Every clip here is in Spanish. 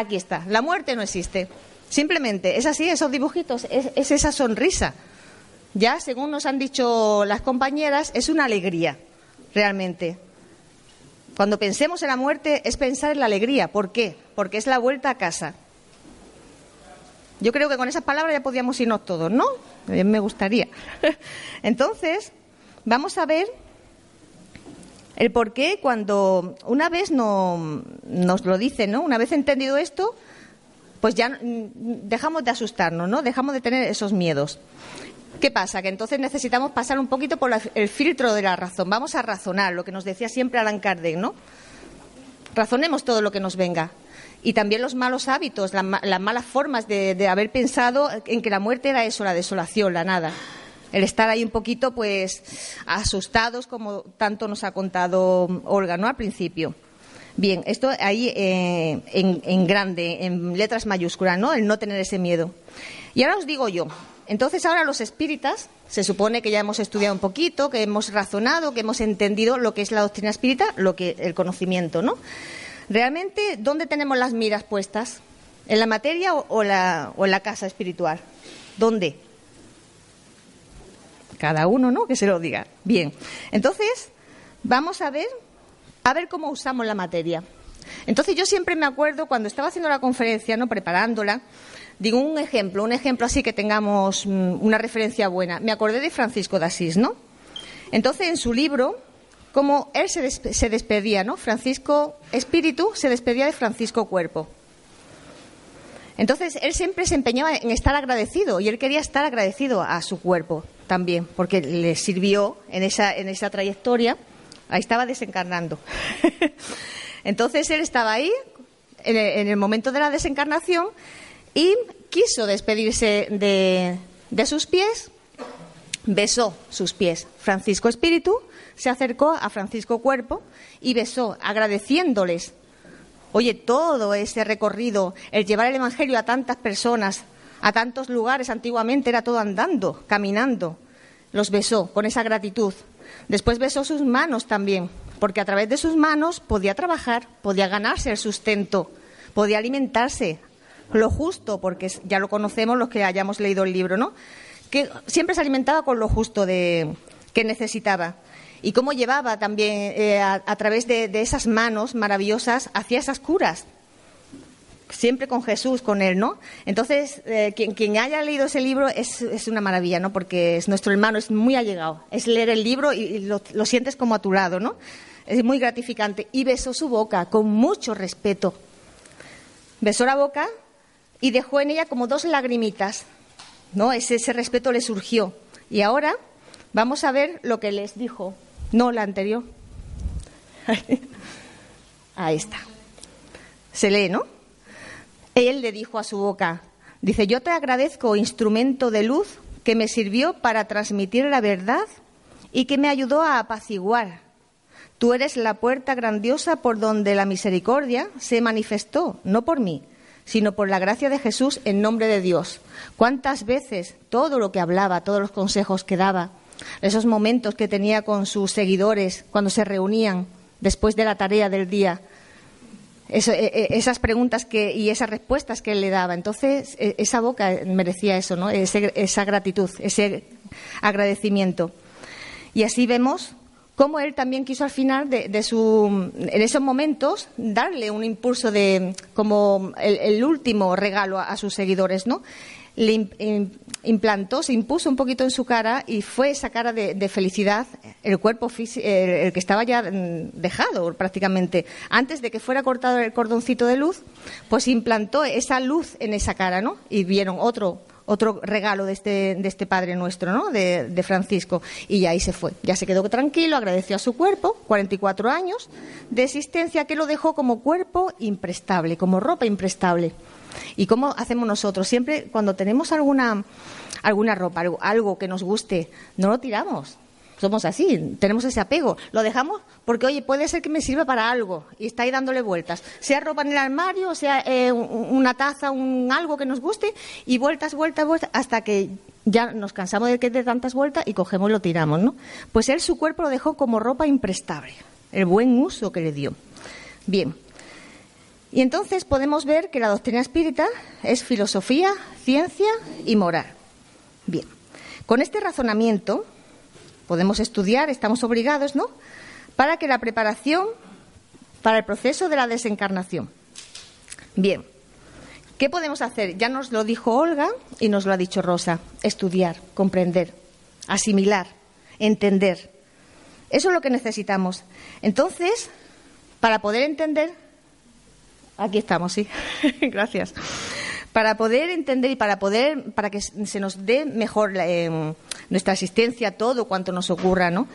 Aquí está. La muerte no existe. Simplemente es así, esos dibujitos, es, esa sonrisa. Ya, según nos han dicho las compañeras, es una alegría, realmente. Cuando pensemos en la muerte es pensar en la alegría. ¿Por qué? Porque es la vuelta a casa. Yo creo que con esas palabras ya podríamos irnos todos, ¿no? me gustaría. Entonces, vamos a ver el por qué cuando una vez no, nos lo dicen, ¿no? Una vez entendido esto, pues ya dejamos de asustarnos, ¿no? Dejamos de tener esos miedos. ¿Qué pasa? Que entonces necesitamos pasar un poquito por el filtro de la razón. Vamos a razonar, lo que nos decía siempre Alan Kardec, ¿no? Razonemos todo lo que nos venga. Y también los malos hábitos, las malas formas de, de haber pensado en que la muerte era eso, la desolación, la nada el estar ahí un poquito, pues, asustados, como tanto nos ha contado Olga, ¿no? Al principio. Bien, esto ahí eh, en, grande, en letras mayúsculas, ¿no? El no tener ese miedo. Y ahora os digo yo, entonces ahora los espíritas, se supone que ya hemos estudiado un poquito, que hemos razonado, que hemos entendido lo que es la doctrina espírita, lo que el conocimiento, ¿no? Realmente, ¿dónde tenemos las miras puestas? ¿En la materia o, en la casa espiritual? ¿Dónde? cada uno, ¿no? Que se lo diga. Bien, entonces vamos a ver, a ver cómo usamos la materia. Entonces yo siempre me acuerdo cuando estaba haciendo la conferencia, ¿no? Preparándola, digo un ejemplo, un ejemplo así que tengamos mm, una referencia buena. Me acordé de Francisco de Asís, ¿no? Entonces en su libro, como él se, se despedía, ¿no? Francisco Espíritu se despedía de Francisco Cuerpo. Entonces él siempre se empeñaba en estar agradecido y él quería estar agradecido a su cuerpo también, porque le sirvió en esa, en esa trayectoria. Ahí estaba desencarnando. Entonces él estaba ahí en el, momento de la desencarnación y quiso despedirse de, de sus pies, besó sus pies. Francisco Espíritu se acercó a Francisco Cuerpo y besó, agradeciéndoles Oye, todo ese recorrido, el llevar el Evangelio a tantas personas, a tantos lugares, antiguamente era todo andando, caminando. Los besó con esa gratitud. Después besó sus manos también, porque a través de sus manos podía trabajar, podía ganarse el sustento, podía alimentarse, lo justo, porque ya lo conocemos los que hayamos leído el libro, ¿no? Que siempre se alimentaba con lo justo de, que necesitaba y cómo llevaba también eh, a, través de, esas manos maravillosas hacia esas curas. Siempre con Jesús, con Él, ¿no? Entonces, eh, quien, haya leído ese libro es, una maravilla, ¿no? Porque es nuestro hermano, es muy allegado. Es leer el libro y, lo, lo, sientes como a tu lado, ¿no? Es muy gratificante. Y besó su boca con mucho respeto. Besó la boca y dejó en ella como dos lagrimitas, ¿no? Ese, ese respeto le surgió. Y ahora vamos a ver lo que les dijo no, la anterior. Ahí está. Se lee, ¿no? Él le dijo a su boca, dice, yo te agradezco, instrumento de luz, que me sirvió para transmitir la verdad y que me ayudó a apaciguar. Tú eres la puerta grandiosa por donde la misericordia se manifestó, no por mí, sino por la gracia de Jesús en nombre de Dios. ¿Cuántas veces todo lo que hablaba, todos los consejos que daba, esos momentos que tenía con sus seguidores cuando se reunían después de la tarea del día, e, e, esas preguntas y esas respuestas que él le daba. Entonces, e, esa boca merecía eso, ¿no? esa gratitud, ese agradecimiento. Y así vemos cómo él también quiso al final de, su, en esos momentos darle un impulso de como el, último regalo a, sus seguidores, ¿no? Le implantó, se impuso un poquito en su cara y fue esa cara de, felicidad, el cuerpo físico, el, que estaba ya mm, dejado prácticamente. Antes de que fuera cortado el cordoncito de luz, pues implantó esa luz en esa cara, ¿no? Y vieron otro, otro regalo de este, de este Padre nuestro, ¿no? De, Francisco. Y ahí se fue. Ya se quedó tranquilo, agradeció a su cuerpo, 44 años de existencia, que lo dejó como cuerpo imprestable, como ropa imprestable. ¿Y cómo hacemos nosotros? Siempre cuando tenemos alguna, alguna ropa, algo, algo que nos guste, no lo tiramos somos así, tenemos ese apego. Lo dejamos porque, oye, puede ser que me sirva para algo y está ahí dándole vueltas. Sea ropa en el armario, sea eh, una taza, un algo que nos guste y vueltas, vueltas, vueltas, hasta que ya nos cansamos de que de tantas vueltas y cogemos y lo tiramos, ¿no? Pues él su cuerpo lo dejó como ropa imprestable, el buen uso que le dio. Bien. Y entonces podemos ver que la doctrina espírita es filosofía, ciencia y moral. Bien. Con este razonamiento podemos estudiar, estamos obligados, ¿no? Para que la preparación para el proceso de la desencarnación. Bien, ¿qué podemos hacer? Ya nos lo dijo Olga y nos lo ha dicho Rosa. Estudiar, comprender, asimilar, entender. Eso es lo que necesitamos. Entonces, para poder entender, aquí estamos, sí, gracias para poder entender y para poder, para que se nos dé mejor eh, nuestra asistencia, todo cuanto nos ocurra, ¿no?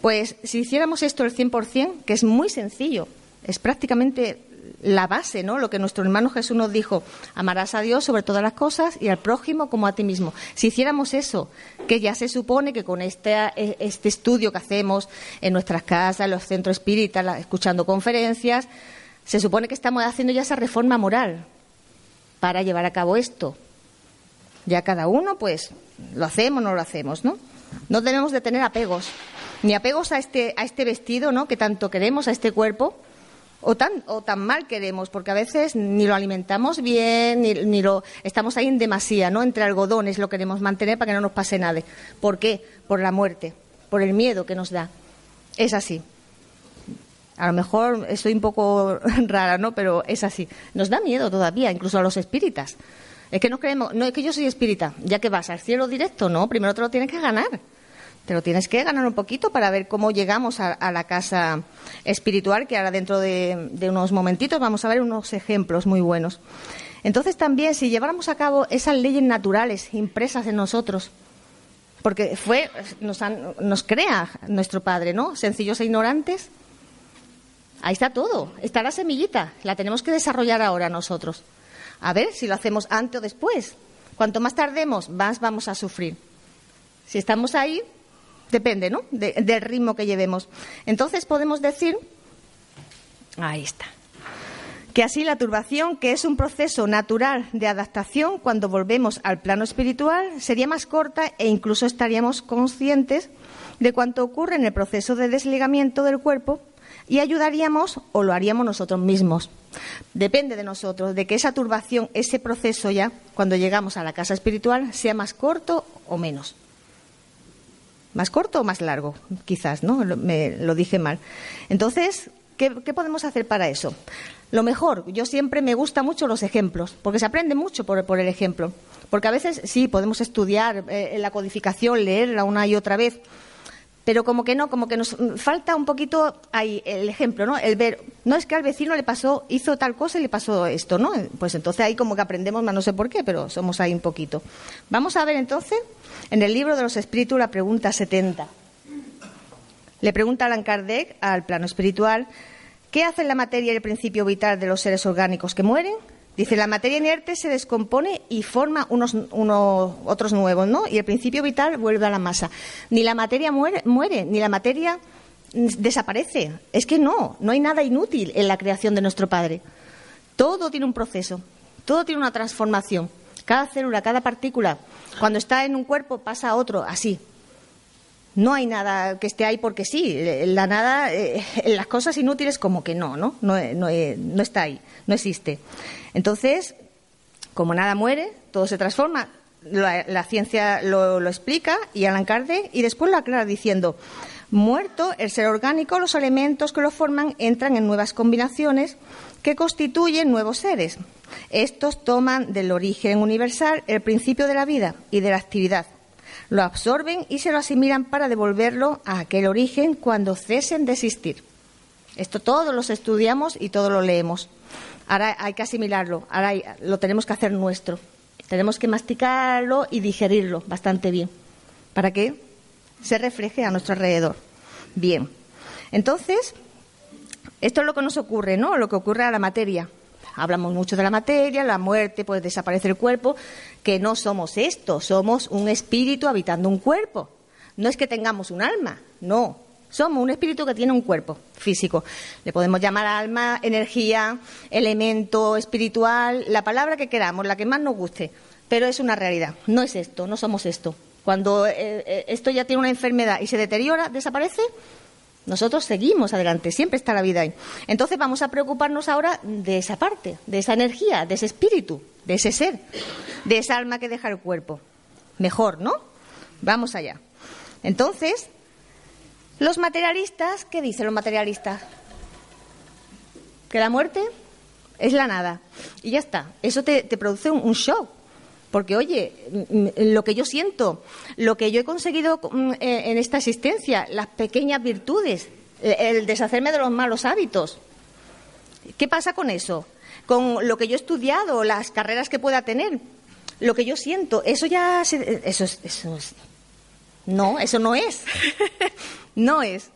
Pues si hiciéramos esto el 100%, que es muy sencillo, es prácticamente la base, ¿no? Lo que nuestro hermano Jesús nos dijo, amarás a Dios sobre todas las cosas y al prójimo como a ti mismo. Si hiciéramos eso, que ya se supone que con este, este estudio que hacemos en nuestras casas, en los centros espíritas, escuchando conferencias, se supone que estamos haciendo ya esa reforma moral, para llevar a cabo esto. Ya cada uno, pues, lo hacemos o no lo hacemos, ¿no? No debemos de tener apegos, ni apegos a este, a este vestido, ¿no? Que tanto queremos, a este cuerpo, o tan, o tan mal queremos, porque a veces ni lo alimentamos bien, ni, ni lo estamos ahí en demasía, ¿no? Entre algodones lo queremos mantener para que no nos pase nada. ¿Por qué? Por la muerte, por el miedo que nos da. Es así. A lo mejor estoy un poco rara, ¿no? Pero es así. Nos da miedo todavía, incluso a los espíritas. Es que no creemos, no es que yo soy espírita, ya que vas al cielo directo, no, primero te lo tienes que ganar. Te lo tienes que ganar un poquito para ver cómo llegamos a, la casa espiritual, que ahora dentro de, de, unos momentitos vamos a ver unos ejemplos muy buenos. Entonces también, si lleváramos a cabo esas leyes naturales impresas en nosotros, porque fue, nos, han, nos crea nuestro Padre, ¿no? Sencillos e ignorantes, Ahí está todo, está la semillita, la tenemos que desarrollar ahora nosotros. A ver si lo hacemos antes o después. Cuanto más tardemos, más vamos a sufrir. Si estamos ahí, depende, ¿no? del ritmo que llevemos. Entonces podemos decir, ahí está, que así la turbación, que es un proceso natural de adaptación cuando volvemos al plano espiritual, sería más corta e incluso estaríamos conscientes de cuánto ocurre en el proceso de desligamiento del cuerpo y ayudaríamos o lo haríamos nosotros mismos. Depende de nosotros, de que esa turbación, ese proceso ya, cuando llegamos a la casa espiritual, sea más corto o menos. Más corto o más largo, quizás, ¿no? Me lo dije mal. Entonces, ¿qué, podemos hacer para eso? Lo mejor, yo siempre me gusta mucho los ejemplos, porque se aprende mucho por, el ejemplo. Porque a veces sí, podemos estudiar eh, la codificación, leerla una y otra vez, pero como que no, como que nos falta un poquito ahí el ejemplo, ¿no? El ver, no es que al vecino le pasó, hizo tal cosa y le pasó esto, ¿no? Pues entonces ahí como que aprendemos más, no sé por qué, pero somos ahí un poquito. Vamos a ver entonces en el libro de los espíritus la pregunta 70. Le pregunta Alan Kardec al plano espiritual, ¿qué hace la materia y el principio vital de los seres orgánicos que mueren? Dice, la materia inerte se descompone y forma unos, unos, otros nuevos, ¿no? Y el principio vital vuelve a la masa. Ni la materia muere, muere, ni la materia desaparece. Es que no, no hay nada inútil en la creación de nuestro Padre. Todo tiene un proceso, todo tiene una transformación. Cada célula, cada partícula, cuando está en un cuerpo pasa a otro, así. No hay nada que esté ahí porque sí. La nada, eh, las cosas inútiles como que no, ¿no? No, no, no está ahí, no existe. Entonces, como nada muere, todo se transforma. La, ciencia lo, explica y Alan Kardec y después lo aclara diciendo muerto el ser orgánico, los elementos que lo forman entran en nuevas combinaciones que constituyen nuevos seres. Estos toman del origen universal el principio de la vida y de la actividad. Lo absorben y se lo asimilan para devolverlo a aquel origen cuando cesen de existir. Esto todos lo estudiamos y todo lo leemos. Ahora hay que asimilarlo, ahora lo tenemos que hacer nuestro. Tenemos que masticarlo y digerirlo bastante bien para que se refleje a nuestro alrededor. Bien. Entonces, esto es lo que nos ocurre, ¿no? Lo que ocurre a la materia. Hablamos mucho de la materia, la muerte, pues desaparece el cuerpo, que no somos esto, somos un espíritu habitando un cuerpo. No es que tengamos un alma, no. Somos un espíritu que tiene un cuerpo físico. Le podemos llamar alma, energía, elemento espiritual, la palabra que queramos, la que más nos guste. Pero es una realidad. No es esto, no somos esto. Cuando eh, eh, esto ya tiene una enfermedad y se deteriora, desaparece, nosotros seguimos adelante, siempre está la vida ahí. Entonces vamos a preocuparnos ahora de esa parte, de esa energía, de ese espíritu, de ese ser, de esa alma que deja el cuerpo. Mejor, ¿no? Vamos allá. Entonces, los materialistas, ¿qué dicen los materialistas? Que la muerte es la nada. Y ya está. Eso te, produce un shock. Porque, oye, mm, mm, lo que yo siento, lo que yo he conseguido mm, eh, en esta existencia, las pequeñas virtudes, eh, el deshacerme de los malos hábitos, ¿qué pasa con eso? Con lo que yo he estudiado, las carreras que pueda tener, lo que yo siento, eso ya. eso, es, eso es. No, eso no es. no es.